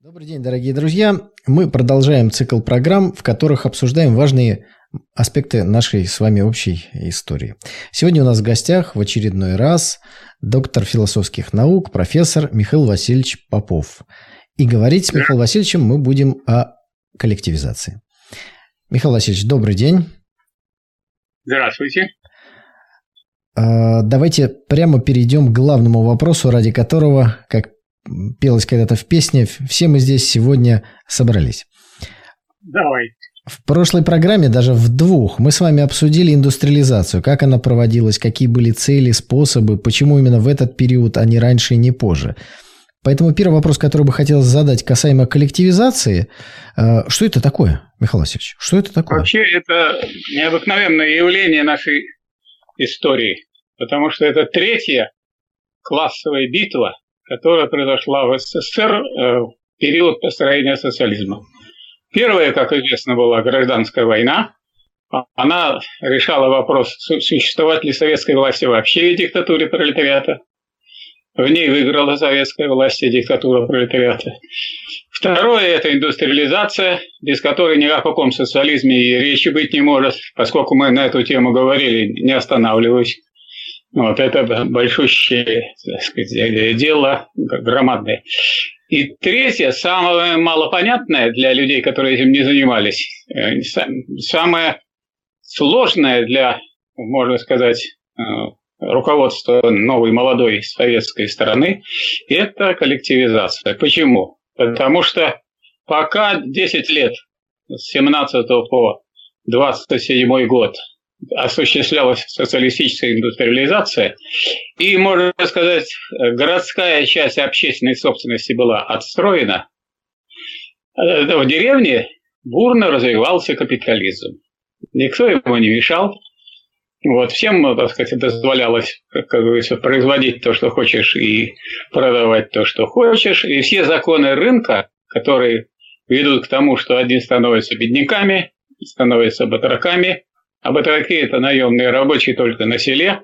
Добрый день, дорогие друзья. Мы продолжаем цикл программ, в которых обсуждаем важные аспекты нашей с вами общей истории. Сегодня у нас в гостях в очередной раз доктор философских наук, профессор Михаил Васильевич Попов. И говорить с Михаилом Васильевичем мы будем о коллективизации. Михаил Васильевич, добрый день. Здравствуйте. А, давайте прямо перейдем к главному вопросу, ради которого, как пелось когда-то в песне, все мы здесь сегодня собрались. Давай. В прошлой программе, даже в двух, мы с вами обсудили индустриализацию, как она проводилась, какие были цели, способы, почему именно в этот период, а не раньше и не позже. Поэтому первый вопрос, который бы хотелось задать касаемо коллективизации, э, что это такое, Михаил Васильевич? Что это такое? Вообще это необыкновенное явление нашей истории, потому что это третья классовая битва, которая произошла в СССР э, в период построения социализма. Первая, как известно, была гражданская война. Она решала вопрос, существовать ли советской власти вообще в диктатуре пролетариата. В ней выиграла советская власть и диктатура пролетариата. Второе – это индустриализация, без которой ни о каком социализме и речи быть не может, поскольку мы на эту тему говорили, не останавливаюсь. Вот это большущее так сказать, дело, громадное. И третье, самое малопонятное для людей, которые этим не занимались, э, самое сложное для, можно сказать, э, руководства новой молодой советской стороны, это коллективизация. Почему? Потому что пока 10 лет с 17 по 27 год осуществлялась социалистическая индустриализация, и, можно сказать, городская часть общественной собственности была отстроена, э, в деревне бурно развивался капитализм. Никто ему не мешал. Вот, всем, так сказать, дозволялось, как говорится, производить то, что хочешь, и продавать то, что хочешь. И все законы рынка, которые ведут к тому, что одни становятся бедняками, становятся батраками, а батраки – это наемные рабочие только на селе,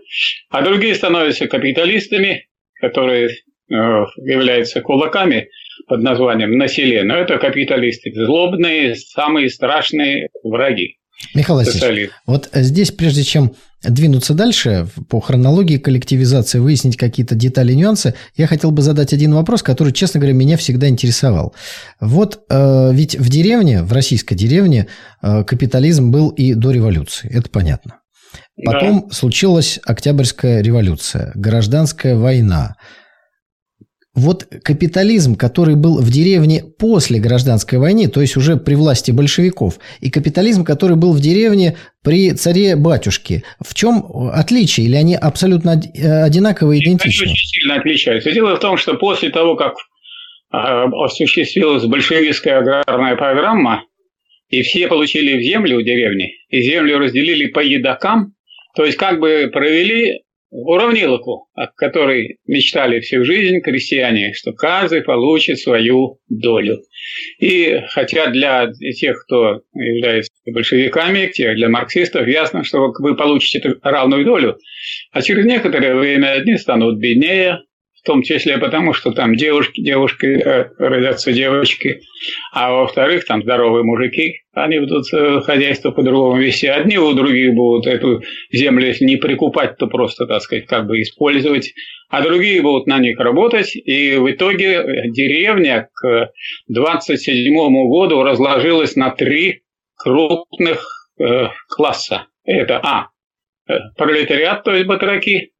а другие становятся капиталистами, которые э, являются кулаками под названием «на селе». Но это капиталисты, злобные, самые страшные враги. Михаил Васильевич, вот здесь, прежде чем двинуться дальше, по хронологии коллективизации, выяснить какие-то детали, нюансы, я хотел бы задать один вопрос, который, честно говоря, меня всегда интересовал. Вот э, ведь в деревне, в российской деревне, э, капитализм был и до революции, это понятно. Потом да. случилась Октябрьская революция, гражданская война, вот капитализм, который был в деревне после гражданской войны, то есть уже при власти большевиков, и капитализм, который был в деревне при царе-батюшке, в чем отличие? Или они абсолютно одинаковые и идентичны? Они очень сильно отличаются. Дело в том, что после того, как а, осуществилась большевистская аграрная программа, и все получили землю в деревне, и землю разделили по едокам, то есть как бы провели уравниловку, о которой мечтали всю жизнь крестьяне, что каждый получит свою долю. И хотя для тех, кто является большевиками, для марксистов ясно, что вы получите равную долю, а через некоторое время одни станут беднее, в том числе потому, что там девушки, девушки э, родятся девочки, а во-вторых, там здоровые мужики, они будут э, хозяйство по-другому вести. Одни у других будут эту землю, если не прикупать, то просто, так сказать, как бы использовать, а другие будут на них работать, и в итоге деревня к 27 году разложилась на три крупных э, класса. Это А. Э, пролетариат, то есть батраки,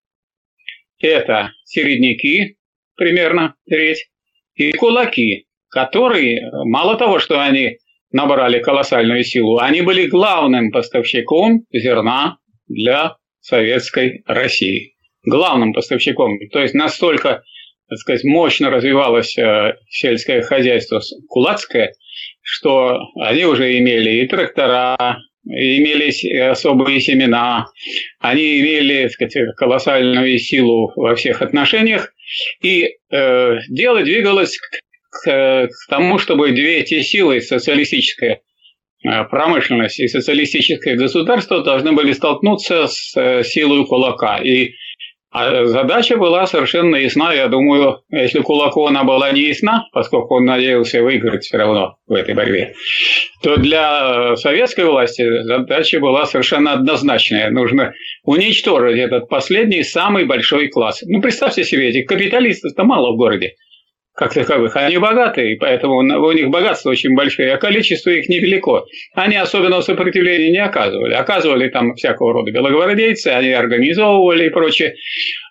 это середняки, примерно треть, и кулаки, которые, мало того, что они набрали колоссальную силу, они были главным поставщиком зерна для советской России. Главным поставщиком. То есть настолько так сказать, мощно развивалось э, сельское хозяйство кулацкое, что они уже имели и трактора, имелись особые семена, они имели, сказать, колоссальную силу во всех отношениях, и э, дело двигалось к, к тому, чтобы две эти силы, социалистическая э, промышленность и социалистическое государство, должны были столкнуться с э, силой кулака. И А задача была совершенно ясна. Я думаю, если Кулаку она была не ясна, поскольку он надеялся выиграть все равно в этой борьбе, то для советской власти задача была совершенно однозначная. Нужно уничтожить этот последний, самый большой класс. Ну, представьте себе, этих капиталистов-то мало в городе как таковых. Они богатые, поэтому у них богатство очень большое, а количество их невелико. Они особенного сопротивления не оказывали. Оказывали там всякого рода белогвардейцы, они организовывали и прочее.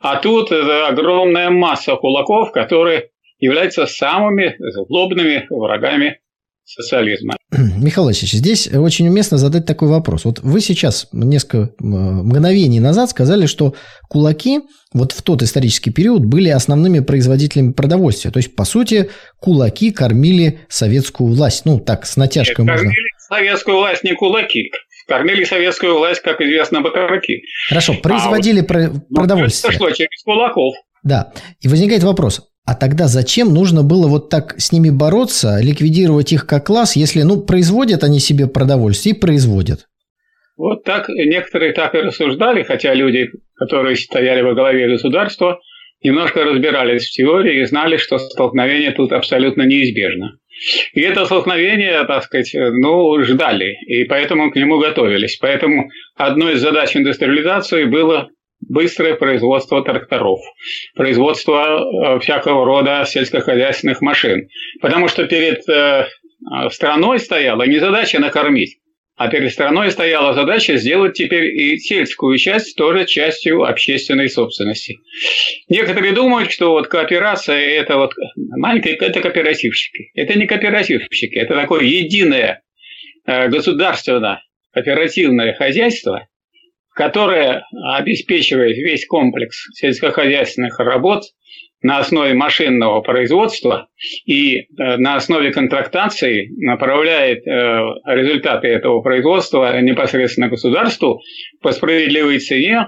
А тут огромная масса кулаков, которые являются самыми злобными врагами социализма. Михаил Васильевич, здесь очень уместно задать такой вопрос. Вот вы сейчас несколько мгновений назад сказали, что кулаки вот в тот исторический период были основными производителями продовольствия. То есть, по сути, кулаки кормили советскую власть. Ну, так, с натяжкой Нет, можно. Кормили советскую власть не кулаки. Кормили советскую власть, как известно, батраки. Хорошо, производили а, про- ну, продовольствие. Что, через кулаков. Да. И возникает вопрос, а тогда зачем нужно было вот так с ними бороться, ликвидировать их как класс, если, ну, производят они себе продовольствие и производят? Вот так некоторые так и рассуждали, хотя люди, которые стояли во главе государства, немножко разбирались в теории и знали, что столкновение тут абсолютно неизбежно. И это столкновение, так сказать, ну, ждали, и поэтому к нему готовились. Поэтому одной из задач индустриализации было быстрое производство тракторов, производство э, всякого рода сельскохозяйственных машин. Потому что перед э, страной стояла не задача накормить, а перед страной стояла задача сделать теперь и сельскую часть тоже частью общественной собственности. Некоторые думают, что вот кооперация – это вот маленькие, это кооперативщики. Это не кооперативщики, это такое единое э, государственное кооперативное хозяйство, которое обеспечивает весь комплекс сельскохозяйственных работ на основе машинного производства и э, на основе контрактации направляет э, результаты этого производства непосредственно государству по справедливой цене,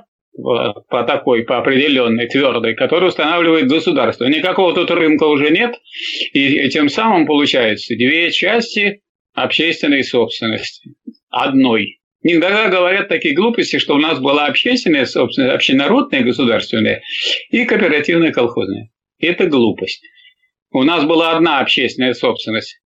по такой, по определенной, твердой, которую устанавливает государство. Никакого тут рынка уже нет, и тем самым получается две части общественной собственности одной. Иногда говорят такие глупости, что у нас была общественная собственность, общенародная государственная и кооперативная колхозная. Это глупость. У нас была одна общественная собственность.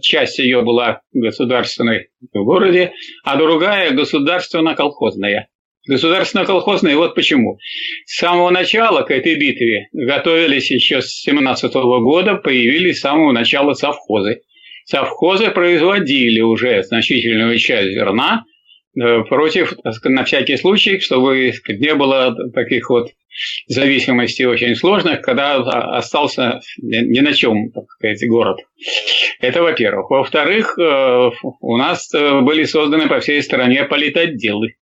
Часть ее была государственной в городе, а другая государственно-колхозная. Государственно-колхозная, вот почему. С самого начала к этой битве готовились еще с 17 года, появились с самого начала совхозы. Совхозы производили уже значительную часть зерна, против, на всякий случай, чтобы не было таких вот зависимостей очень сложных, когда остался ни на чем, так сказать, город. Это во-первых. Во-вторых, э, у нас э, были созданы по всей стране политотделы.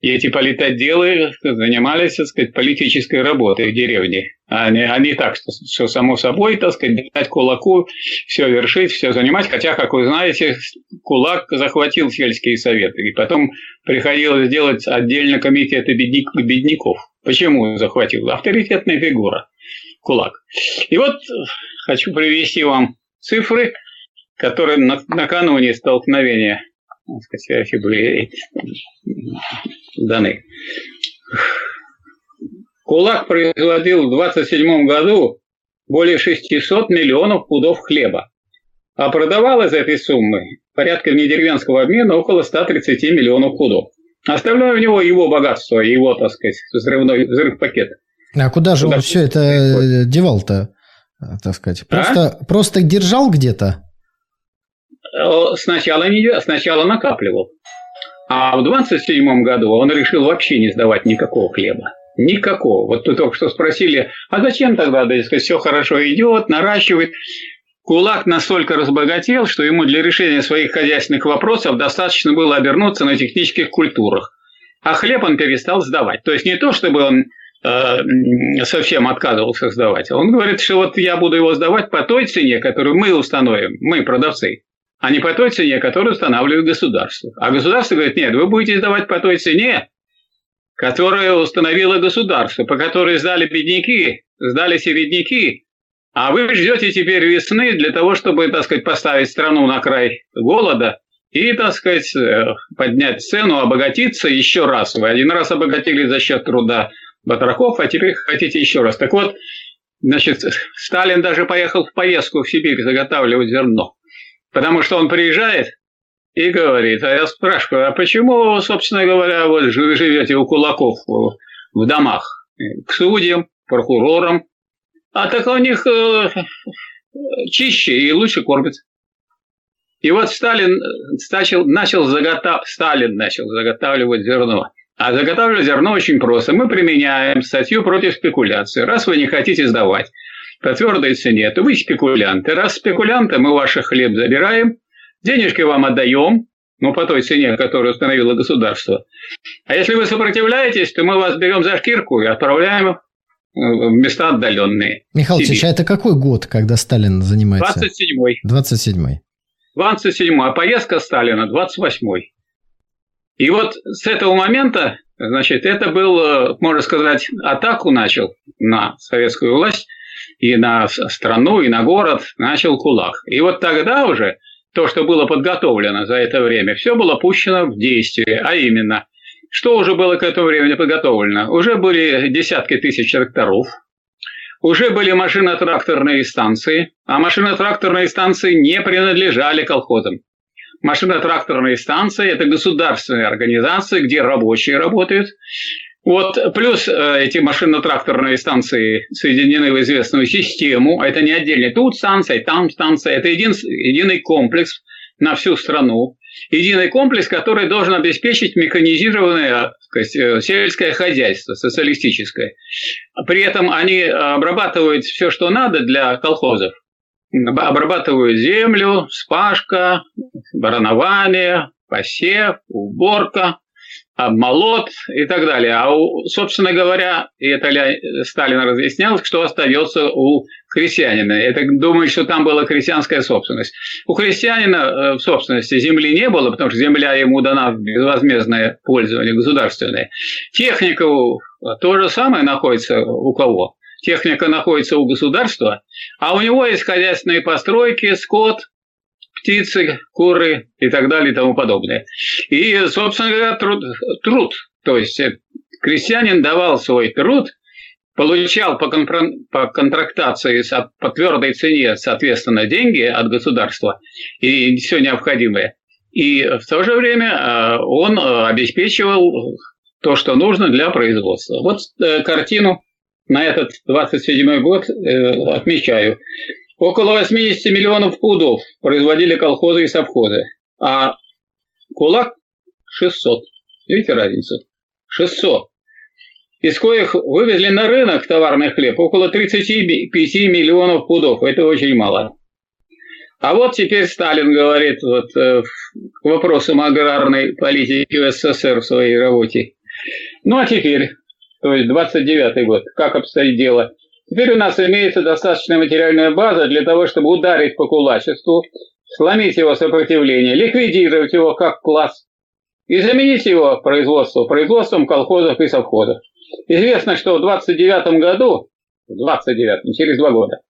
И эти политотделы занимались, так сказать, политической работой в деревне. А не, а не так, что, что само собой, так сказать, дать кулаку, все вершить, все занимать. Хотя, как вы знаете, кулак захватил сельские советы. И потом приходилось делать отдельно комитеты бедняк, бедняков. Почему захватил? Авторитетная фигура. Кулак. И вот хочу привести вам цифры, которые накануне столкновения сказать, были даны. Кулак производил в 27 году более 600 миллионов пудов хлеба, а продавал из этой суммы порядка недеревенского обмена около 130 миллионов пудов. Оставляю у него его богатство, его, так сказать, взрывной взрыв пакет. А куда же куда он все это девал-то, так сказать? Просто, а? просто держал где-то? Э, сначала, не, сначала накапливал. А в 27 году он решил вообще не сдавать никакого хлеба. Никакого. Вот вы только что спросили, а зачем тогда, да, сказать, все хорошо идет, наращивает. Кулак настолько разбогател, что ему для решения своих хозяйственных вопросов достаточно было обернуться на технических культурах. А хлеб он перестал сдавать. То есть не то, чтобы он э, совсем отказывался сдавать. Он говорит, что вот я буду его сдавать по той цене, которую мы установим, мы, продавцы а не по той цене, которую устанавливает государство. А государство говорит, нет, вы будете сдавать по той цене, которую установило государство, по которой сдали бедняки, сдали середняки, а вы ждете теперь весны для того, чтобы, так сказать, поставить страну на край голода и, так сказать, э, поднять цену, обогатиться еще раз. Вы один раз обогатились за счет труда батраков, а теперь хотите еще раз. Так вот, значит, Сталин даже поехал в поездку в Сибирь заготавливать зерно. Потому что он приезжает и говорит, а я спрашиваю, а почему, собственно говоря, вы живете у кулаков в домах? К судьям, прокурорам. А так у них э, чище и лучше кормят. И вот Сталин начал, начал заготав... Сталин начал заготавливать зерно. А заготавливать зерно очень просто. Мы применяем статью против спекуляции. Раз вы не хотите сдавать по твердой цене, то вы спекулянты. Раз спекулянты, мы ваш хлеб забираем, денежки вам отдаем, ну, по той цене, которую установило государство. А если вы сопротивляетесь, то мы вас берем за шкирку и отправляем в места отдаленные. Михаил Ильич, а это какой год, когда Сталин занимается? 27-й. 27-й. 27 а поездка Сталина 28-й. И вот с этого момента, значит, это был, э, можно сказать, атаку начал на советскую власть и на страну, и на город, начал кулак. И вот тогда уже то, что было подготовлено за это время, все было пущено в действие, а именно, что уже было к этому времени подготовлено? Уже были десятки тысяч тракторов, уже были машино-тракторные станции, а машино-тракторные станции не принадлежали колхозам. Машино-тракторные станции – это государственные организации, где рабочие работают. Вот, плюс э, эти машино-тракторные станции соединены в известную систему. Это не отдельно тут станция, там станция. Это един, единый комплекс на всю страну. Единый комплекс, который должен обеспечить механизированное сказать, э, сельское хозяйство, социалистическое. При этом они обрабатывают все, что надо для колхозов. Обрабатывают землю, спашка, баранование, посев, уборка, обмолот и так далее. А, у, собственно говоря, и это Сталин разъяснял, что остается у крестьянина. Это думаю, что там была крестьянская собственность. У крестьянина э, в собственности земли не было, потому что земля ему дана в безвозмездное пользование государственное. Техника то же самое находится у кого? Техника находится у государства, а у него есть хозяйственные постройки, скот, птицы, куры и так далее и тому подобное. И, собственно говоря, труд, труд то есть э, крестьянин давал свой труд получал по, контр... по контрактации по твердой цене, соответственно, деньги от государства и все необходимое. И в то же время э, он э, обеспечивал то, что нужно для производства. Вот картину на этот 27 год отмечаю. Около 80 миллионов пудов производили колхозы и совхозы, а кулак 600. Видите разницу? 600 из коих вывезли на рынок товарный хлеб около 35 миллионов пудов. Это очень мало. А вот теперь Сталин говорит вот, э, к вопросам аграрной политики СССР в своей работе. Ну а теперь, то есть 29 год, как обстоит дело? Теперь у нас имеется достаточная материальная база для того, чтобы ударить по кулачеству, сломить его сопротивление, ликвидировать его как класс и заменить его производство производством колхозов и совхозов. Известно, что в 29 году, в 29 через два года,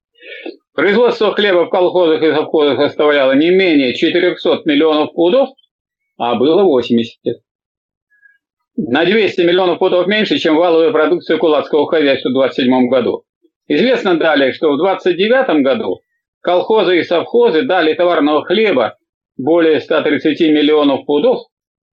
производство хлеба в колхозах и совхозах составляло не менее 400 миллионов пудов, а было 80. На 200 миллионов пудов меньше, чем валовая продукция кулацкого хозяйства в 27 году. Известно далее, что в 29 году колхозы и совхозы дали товарного хлеба более 130 миллионов пудов,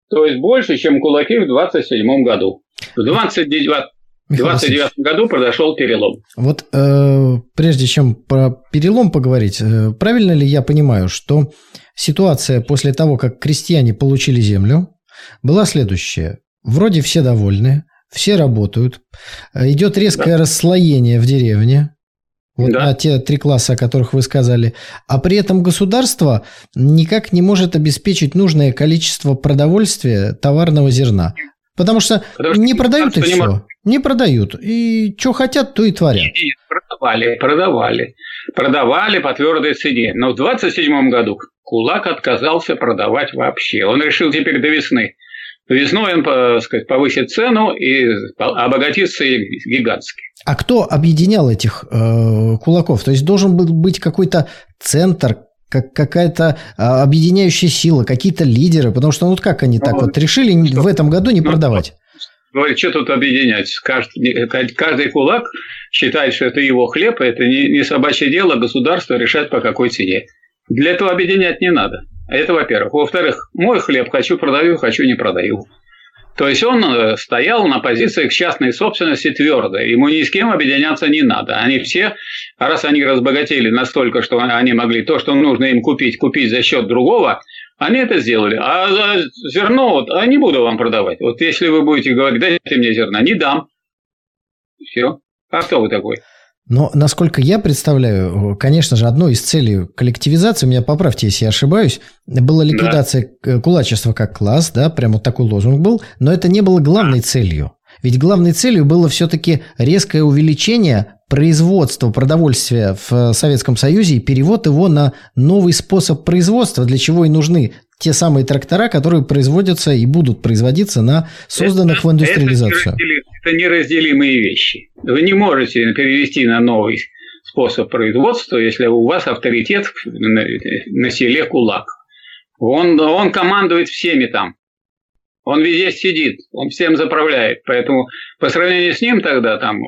то есть больше, чем кулаки в 27 году. В 29, 29 году произошел перелом. Вот э, прежде чем про перелом поговорить, э, правильно ли я понимаю, что ситуация после того, как крестьяне получили землю, была следующая. Вроде все довольны, все работают, э, идет резкое да. расслоение в деревне, вот да. на те три класса, о которых вы сказали. А при этом государство никак не может обеспечить нужное количество продовольствия товарного зерна. Потому что Потому не продают и все. Не, не продают. И что хотят, то и творят. Нет, продавали, продавали. Продавали по твердой цене. Но в 27 году Кулак отказался продавать вообще. Он решил теперь до весны. Весной он, так сказать, повысит цену и обогатится гигантски. А кто объединял этих э, кулаков? То есть должен был быть какой-то центр, как какая-то а, объединяющая сила, какие-то лидеры, потому что ну вот как они так ну, вот решили что? в этом году не ну, продавать? говорит, что тут объединять? Каждый, каждый кулак считает, что это его хлеб, это не, не собачье дело государство решать по какой цене. Для этого объединять не надо. Это во-первых. Во-вторых, мой хлеб хочу продаю, хочу не продаю. То есть он э, стоял на позициях частной собственности твердо. Ему ни с кем объединяться не надо. Они все, раз они разбогатели настолько, что они могли то, что нужно им купить, купить за счет другого, они это сделали. А зерно, вот, а не буду вам продавать. Вот если вы будете говорить, дайте мне зерна, не дам. Все. А кто вы такой? Но, насколько я представляю, конечно же, одной из целей коллективизации, меня поправьте, если я ошибаюсь, была ликвидация да. кулачества как класс, да, прямо вот такой лозунг был, но это не было главной целью. Ведь главной целью было все-таки резкое увеличение производства продовольствия в Советском Союзе и перевод его на новый способ производства, для чего и нужны те самые трактора, которые производятся и будут производиться на созданных это, в индустриализацию. Это это неразделимые вещи. Вы не можете перевести на новый способ производства, если у вас авторитет на, селе кулак. Он, он командует всеми там. Он везде сидит, он всем заправляет. Поэтому по сравнению с ним тогда там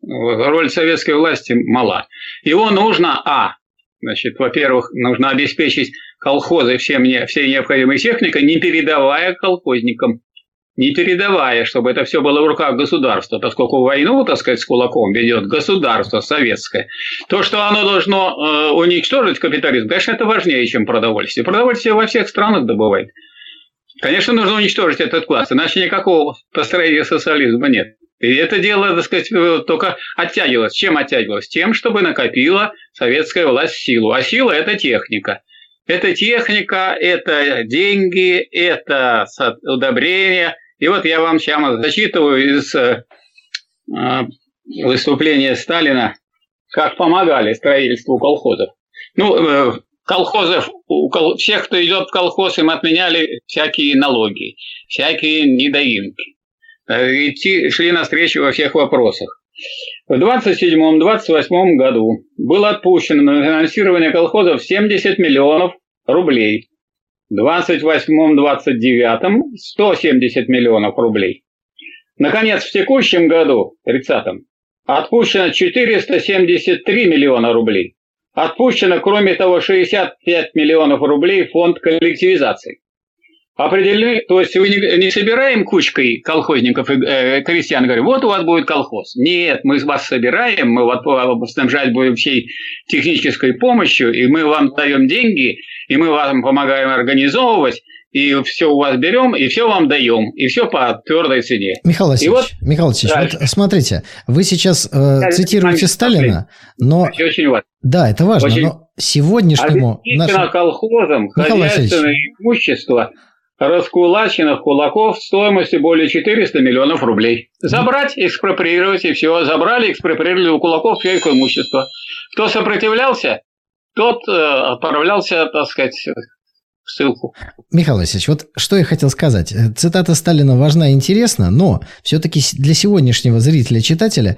роль советской власти мала. Его нужно, а, значит, во-первых, нужно обеспечить колхозы всем, всей необходимой техникой, не передавая колхозникам не передавая, чтобы это все было в руках государства, поскольку войну, так сказать, с кулаком ведет государство советское. То, что оно должно э, уничтожить капитализм, конечно, это важнее, чем продовольствие. Продовольствие во всех странах добывает. Конечно, нужно уничтожить этот класс, иначе никакого построения социализма нет. И это дело, так сказать, э, только оттягивалось. Чем оттягивалось? Тем, чтобы накопила советская власть силу. А сила – это техника. Это техника, это деньги, это удобрения, и вот я вам сейчас зачитываю из э, а, выступления Сталина, как помогали строительству колхозов. Ну, э, колхозов, у кол, всех, кто идет в колхоз, им отменяли всякие налоги, всякие недоимки. Э, идти, шли навстречу во всех вопросах. В 27-28 году было отпущено на финансирование колхозов 70 миллионов рублей. 28-29 170 миллионов рублей. Наконец, в текущем году, 30-м, отпущено 473 миллиона рублей. Отпущено, кроме того, 65 миллионов рублей фонд коллективизации. Определены, то есть мы не, не собираем кучкой колхозников и э, крестьян, говорим, вот у вас будет колхоз. Нет, мы вас собираем, мы вот снабжать будем всей технической помощью, и мы вам даем деньги, и мы вам помогаем организовывать, и все у вас берем, и все вам даем, и все по твердой цене. Михаил Васильевич, вот, Михаил Васильевич вот смотрите, вы сейчас э, цитируете Сталина, но... Это очень важно. Да, это важно, очень... но сегодняшнему... Нашему... колхозам, хозяйственное имущество раскулаченных кулаков стоимостью более 400 миллионов рублей. Забрать, экспроприировать и все. Забрали, экспроприировали у кулаков все их имущество. Кто сопротивлялся, тот э, отправлялся, так сказать, ссылку. Михаил Васильевич, вот что я хотел сказать. Цитата Сталина важна и интересна, но все-таки для сегодняшнего зрителя-читателя,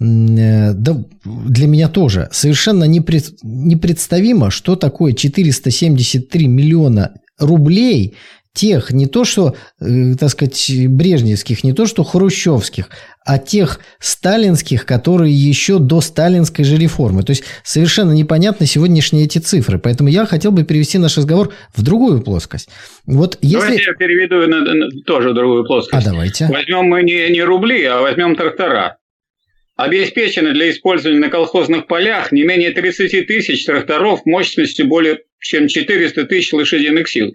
э, да для меня тоже, совершенно непред, непредставимо, что такое 473 миллиона рублей тех, не то что, э, так сказать, брежневских, не то что хрущевских, а тех сталинских, которые еще до сталинской же реформы. То есть совершенно непонятны сегодняшние эти цифры. Поэтому я хотел бы перевести наш разговор в другую плоскость. Вот если... Давайте я переведу на, на, тоже другую плоскость. А давайте. Возьмем мы не, не рубли, а возьмем трактора. Обеспечено для использования на колхозных полях не менее 30 тысяч тракторов мощностью более чем 400 тысяч лошадиных сил,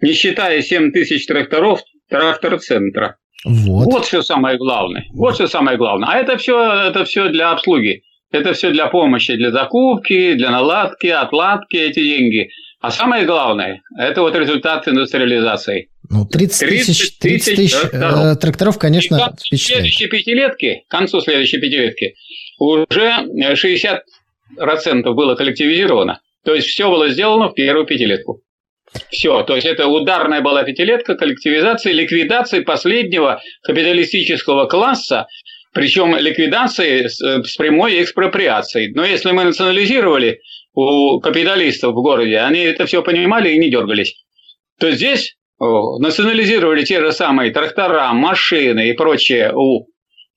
не считая 7 тысяч тракторов трактор-центра. Вот. вот все самое главное. Вот все самое главное. А это все, это все для обслуги. Это все для помощи, для закупки, для наладки, отладки эти деньги. А самое главное, это вот результат индустриализации. Ну, 30 тысяч, 30 тысяч тракторов. Э, тракторов, конечно, к концу следующей пятилетки, к концу следующей пятилетки уже 60% было коллективизировано. То есть все было сделано в первую пятилетку. Все, то есть это ударная была пятилетка коллективизации, ликвидации последнего капиталистического класса, причем ликвидации с, с прямой экспроприацией. Но если мы национализировали у капиталистов в городе, они это все понимали и не дергались. То здесь национализировали те же самые трактора, машины и прочее у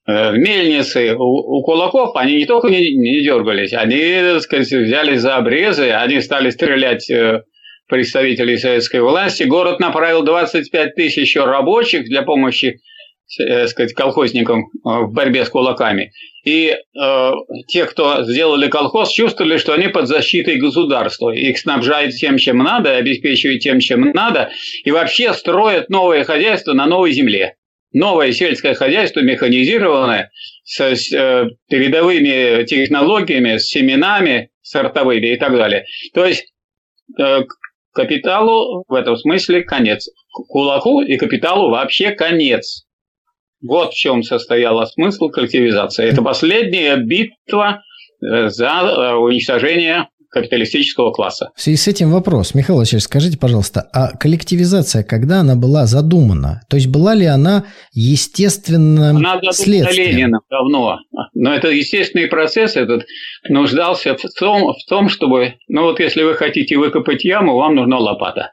э, мельницы, у, у кулаков, они не только не, не дергались, они, так сказать, взялись за обрезы, они стали стрелять э, представителей советской власти. Город направил 25 тысяч рабочих для помощи э, сказать, колхозникам э, в борьбе с кулаками. И э, те, кто сделали колхоз, чувствовали, что они под защитой государства. Их снабжают тем, чем надо, обеспечивают тем, чем надо, и вообще строят новое хозяйство на новой земле. Новое сельское хозяйство, механизированное, с, с э, передовыми технологиями, с семенами сортовыми и так далее. То есть э, Капиталу в этом смысле конец. Кулаку и капиталу вообще конец. Вот в чем состояла смысл коллективизации. Это последняя битва э, за э, уничтожение капиталистического класса. В связи с этим вопрос. Михаил Васильевич, скажите, пожалуйста, а коллективизация, когда она была задумана? То есть была ли она естественным она следствием? Ленина давно. Но это естественный процесс этот нуждался в том, в том, чтобы... Ну вот если вы хотите выкопать яму, вам нужна лопата.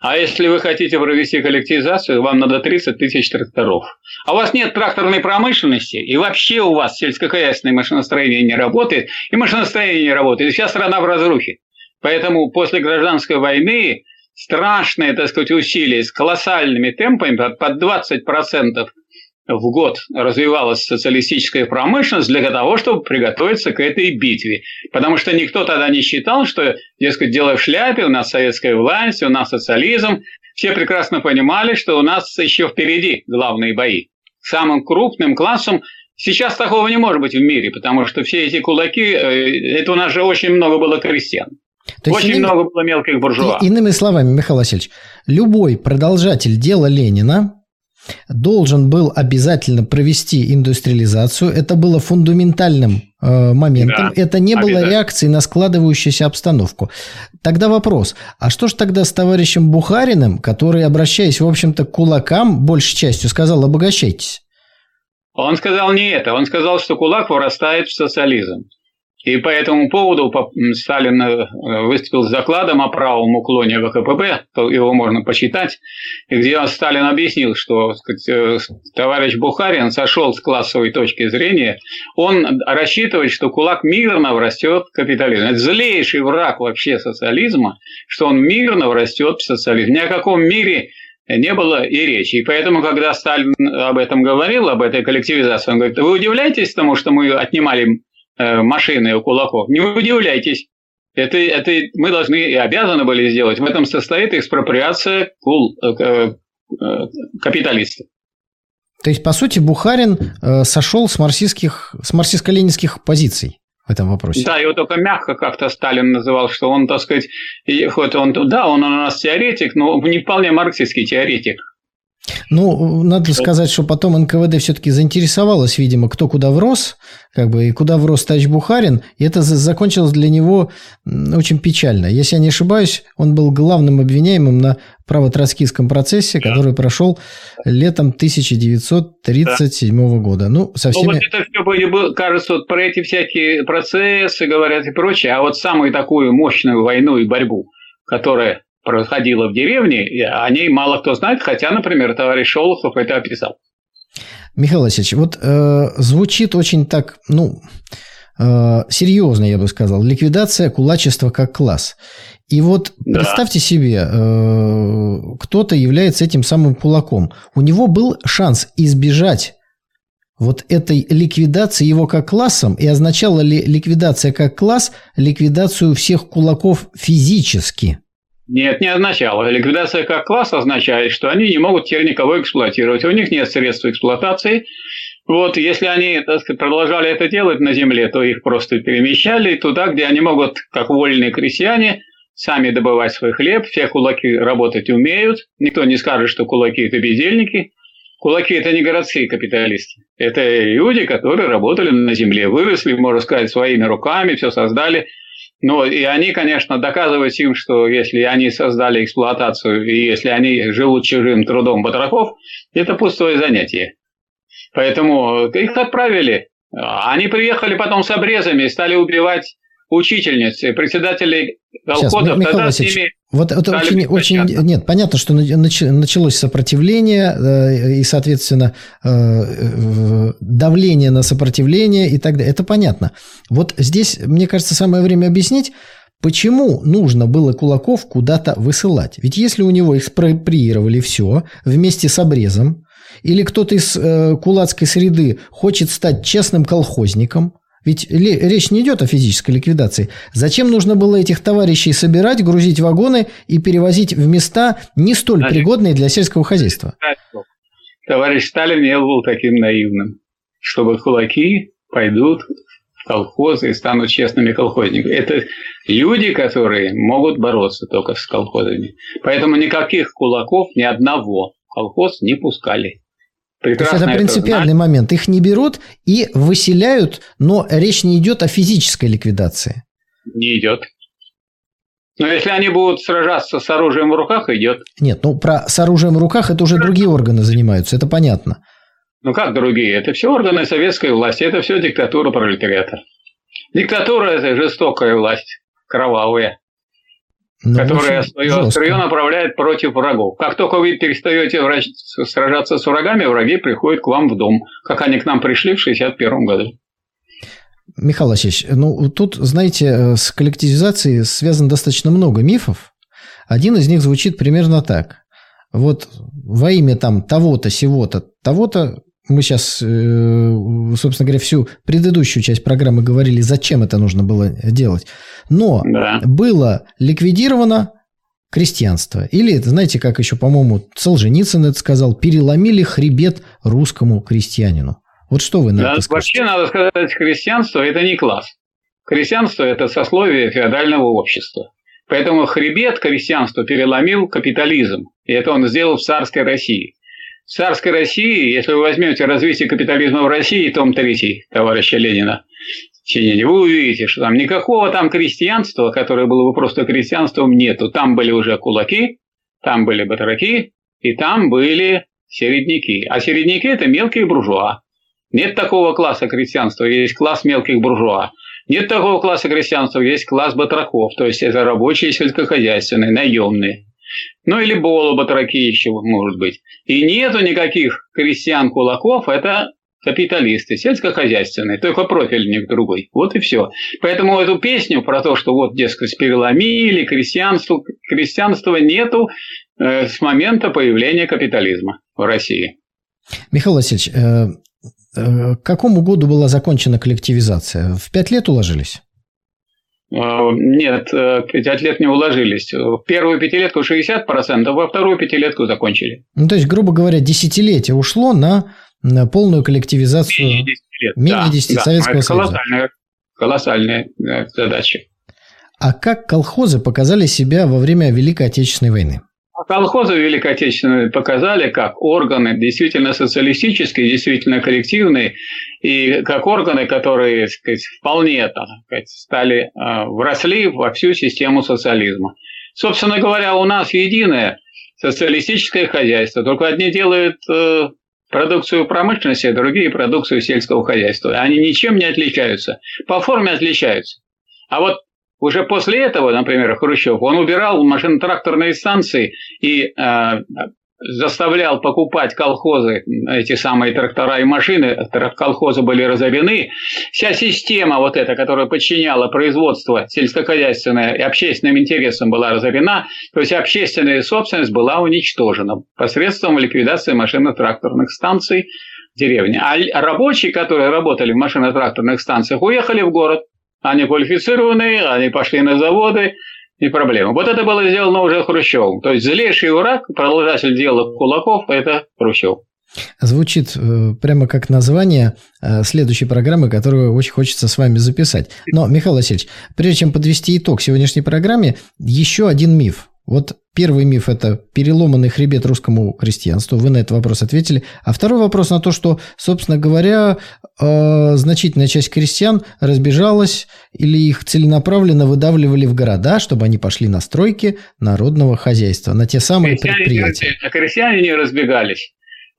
А если вы хотите провести коллективизацию, вам надо 30 тысяч тракторов. А у вас нет тракторной промышленности, и вообще у вас сельскохозяйственное машиностроение не работает, и машиностроение не работает, и вся страна в разрухе. Поэтому после гражданской войны страшные, так сказать, усилия с колоссальными темпами, под 20% в год развивалась социалистическая промышленность для того, чтобы приготовиться к этой битве. Потому что никто тогда не считал, что, дескать, дело в шляпе, у нас советская власть, у нас социализм. Все прекрасно понимали, что у нас еще впереди главные бои. Самым крупным классом сейчас такого не может быть в мире, потому что все эти кулаки, э, это у нас же очень много было крестьян. То Очень иными, много было мелких буржуа. Иными словами, Михаил Васильевич, любой продолжатель дела Ленина должен был обязательно провести индустриализацию. Это было фундаментальным э, моментом. Да, Это не было реакцией на складывающуюся обстановку. Тогда вопрос, а что же тогда с товарищем Бухариным, который, обращаясь, в общем-то, к кулакам, большей частью сказал «обогащайтесь»? Он сказал не это. Он сказал, что кулак вырастает в социализм. И по этому поводу Сталин э, выступил с докладом о правом уклоне ВКПБ, его можно почитать, где Сталин объяснил, что сказать, э, товарищ Бухарин сошел с классовой точки зрения, он рассчитывает, что кулак мирно врастет в капитализм. Это злейший враг вообще социализма, что он мирно врастет в социализм. Ни о каком мире не было и речи. И поэтому, когда Сталин об этом говорил, об этой коллективизации, он говорит, вы удивляетесь тому, что мы отнимали машины у кулаков. Не удивляйтесь. Это, это мы должны и обязаны были сделать. В этом состоит экспроприация кул, э, э, капиталистов. То есть, по сути, Бухарин э, сошел с, марксистских, с марксистско-ленинских позиций в этом вопросе. Да, его только мягко как-то Сталин называл, что он, так сказать, хоть он, да, он у нас теоретик, но не вполне марксистский теоретик. Ну, надо сказать, что потом НКВД все-таки заинтересовалось, видимо, кто куда врос, как бы, и куда врос товарищ Бухарин, и это закончилось для него очень печально. Если я не ошибаюсь, он был главным обвиняемым на правотроцкийском процессе, да. который прошел летом 1937 да. года. Ну, со всеми... Ну, вот это все были, кажется, вот про эти всякие процессы говорят и прочее, а вот самую такую мощную войну и борьбу, которая происходило в деревне, о ней мало кто знает, хотя, например, товарищ Шолохов это описал. Михаил Васильевич, вот э, звучит очень так, ну, э, серьезно, я бы сказал, ликвидация кулачества как класс. И вот да. представьте себе, э, кто-то является этим самым кулаком. У него был шанс избежать вот этой ликвидации его как классом, и означала ли ликвидация как класс ликвидацию всех кулаков физически? Нет, не означало. Ликвидация как класс означает, что они не могут теперь никого эксплуатировать. У них нет средств эксплуатации. Вот, если они так сказать, продолжали это делать на земле, то их просто перемещали туда, где они могут, как вольные крестьяне, сами добывать свой хлеб. Все кулаки работать умеют. Никто не скажет, что кулаки – это бездельники. Кулаки – это не городские капиталисты. Это люди, которые работали на земле, выросли, можно сказать, своими руками, все создали – ну, и они, конечно, доказывают им, что если они создали эксплуатацию, и если они живут чужим трудом батраков, это пустое занятие. Поэтому их отправили. Они приехали потом с обрезами, стали убивать учительницы, председателей колхозов. Сейчас, Михаил Васильевич, Вот это очень, очень... Нет, понятно, что началось сопротивление э, и, соответственно, э, э, давление на сопротивление и так далее. Это понятно. Вот здесь, мне кажется, самое время объяснить, почему нужно было кулаков куда-то высылать. Ведь если у него экспроприировали все вместе с обрезом, или кто-то из кулацкой среды хочет стать честным колхозником – ведь речь не идет о физической ликвидации. Зачем нужно было этих товарищей собирать, грузить вагоны и перевозить в места не столь Значит, пригодные для сельского хозяйства? Товарищ Сталин не был таким наивным, чтобы кулаки пойдут в колхозы и станут честными колхозниками. Это люди, которые могут бороться только с колхозами. Поэтому никаких кулаков ни одного колхоз не пускали. Прекрасно То есть это принципиальный это момент. Их не берут и выселяют, но речь не идет о физической ликвидации. Не идет. Но если они будут сражаться с оружием в руках, идет. Нет, ну про с оружием в руках это уже другие органы занимаются, это понятно. Ну как другие? Это все органы советской власти, это все диктатура пролетариата. Диктатура – это жестокая власть, кровавая. Ну, которая свое жестко. острие направляет против врагов. Как только вы перестаете сражаться с врагами, враги приходят к вам в дом, как они к нам пришли в 1961 году. Михаил Васильевич, ну тут, знаете, с коллективизацией связано достаточно много мифов. Один из них звучит примерно так. Вот во имя там того-то, сего-то, того-то мы сейчас, э, собственно говоря, всю предыдущую часть программы говорили, зачем это нужно было делать. Но да. было ликвидировано крестьянство. Или, знаете, как еще, по-моему, Солженицын это сказал, переломили хребет русскому крестьянину. Вот что вы на да, это скажете? Вообще, надо сказать, крестьянство – это не класс. Крестьянство – это сословие феодального общества. Поэтому хребет крестьянства переломил капитализм. И это он сделал в царской России царской России, если вы возьмете развитие капитализма в России, том 3 товарища Ленина, вы увидите, что там никакого там крестьянства, которое было бы просто крестьянством, нету. Там были уже кулаки, там были батраки, и там были середняки. А середняки – это мелкие буржуа. Нет такого класса крестьянства, есть класс мелких буржуа. Нет такого класса крестьянства, есть класс батраков, то есть это рабочие сельскохозяйственные, наемные. Ну или болоботраки еще может быть. И нету никаких крестьян-кулаков, это капиталисты, сельскохозяйственные, только профиль них другой. Вот и все. Поэтому эту песню про то, что вот, дескать, переломили, крестьянство, крестьянства нету э, с момента появления капитализма в России. Михаил Васильевич, э, э, к какому году была закончена коллективизация? В пять лет уложились? А, нет, э, пять лет не уложились. В первую пятилетку 60%, во вторую пятилетку закончили. Ну, то есть, грубо говоря, десятилетие ушло на, на полную коллективизацию менее 10 лет. Менее да, 10 да, Советского это Союза. Колоссальная, колоссальная э, задача. А как колхозы показали себя во время Великой Отечественной войны? А колхозы Великой Отечественной показали, как органы действительно социалистические, действительно коллективные, и как органы, которые сказать, вполне так сказать, стали, э, вросли во всю систему социализма. Собственно говоря, у нас единое социалистическое хозяйство, только одни делают э, продукцию промышленности, а другие продукцию сельского хозяйства. Они ничем не отличаются. По форме отличаются. А вот уже после этого, например, Хрущев, он убирал машино-тракторные станции и э, заставлял покупать колхозы, эти самые трактора и машины, колхозы были разорены. Вся система вот эта, которая подчиняла производство сельскохозяйственное и общественным интересам была разорена, то есть общественная собственность была уничтожена посредством ликвидации машино-тракторных станций в деревне. А рабочие, которые работали в машино-тракторных станциях, уехали в город. Они квалифицированные, они пошли на заводы, не проблема. Вот это было сделано уже Хрущевым. То есть злейший враг, продолжатель дела кулаков – это Хрущев. Звучит э, прямо как название э, следующей программы, которую очень хочется с вами записать. Но, Михаил Васильевич, прежде чем подвести итог сегодняшней программе, еще один миф. Вот первый миф – это переломанный хребет русскому крестьянству. Вы на этот вопрос ответили. А второй вопрос на то, что, собственно говоря, э, значительная часть крестьян разбежалась или их целенаправленно выдавливали в города, чтобы они пошли на стройки народного хозяйства, на те самые крестьяне предприятия. Не, крестьяне не разбегались.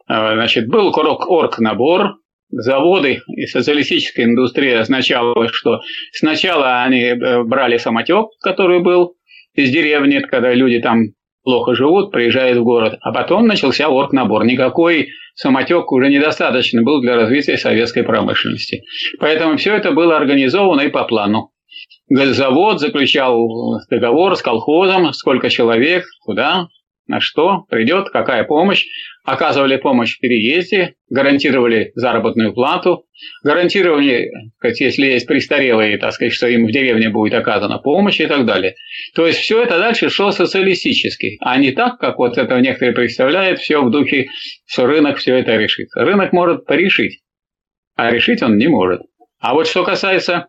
А, значит, был орг-набор, заводы и социалистическая индустрия означала, что сначала они э, брали самотек, который был, из деревни, когда люди там плохо живут, приезжают в город. А потом начался орг-набор. Никакой самотек уже недостаточно был для развития советской промышленности. Поэтому все это было организовано и по плану. Завод заключал договор с колхозом, сколько человек, куда, на что придет, какая помощь. Оказывали помощь в переезде, гарантировали заработную плату, гарантировали, если есть престарелые, так сказать, что им в деревне будет оказана помощь и так далее. То есть все это дальше шло социалистически, а не так, как вот это некоторые представляют, все в духе, что рынок все это решит. Рынок может порешить, а решить он не может. А вот что касается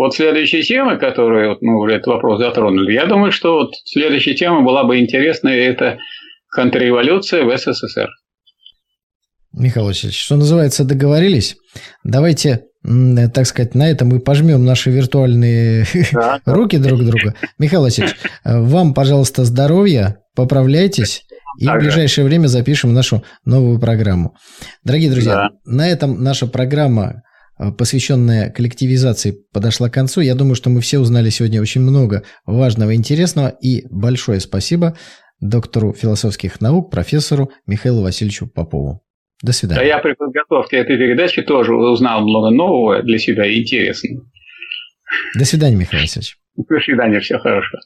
вот следующей темы, которую вот мы уже этот вопрос затронули, я думаю, что вот следующая тема была бы интересная, это контрреволюция в СССР. Михаил Васильевич, что называется, договорились? Давайте, так сказать, на этом мы пожмем наши виртуальные да. руки друг друга. Михаил Васильевич, вам, пожалуйста, здоровья, поправляйтесь. И ага. в ближайшее время запишем нашу новую программу. Дорогие друзья, да. на этом наша программа посвященная коллективизации, подошла к концу. Я думаю, что мы все узнали сегодня очень много важного и интересного. И большое спасибо доктору философских наук, профессору Михаилу Васильевичу Попову. До свидания. Да я при подготовке этой передачи тоже узнал много нового для себя и интересного. До свидания, Михаил Васильевич. До свидания, все хорошо.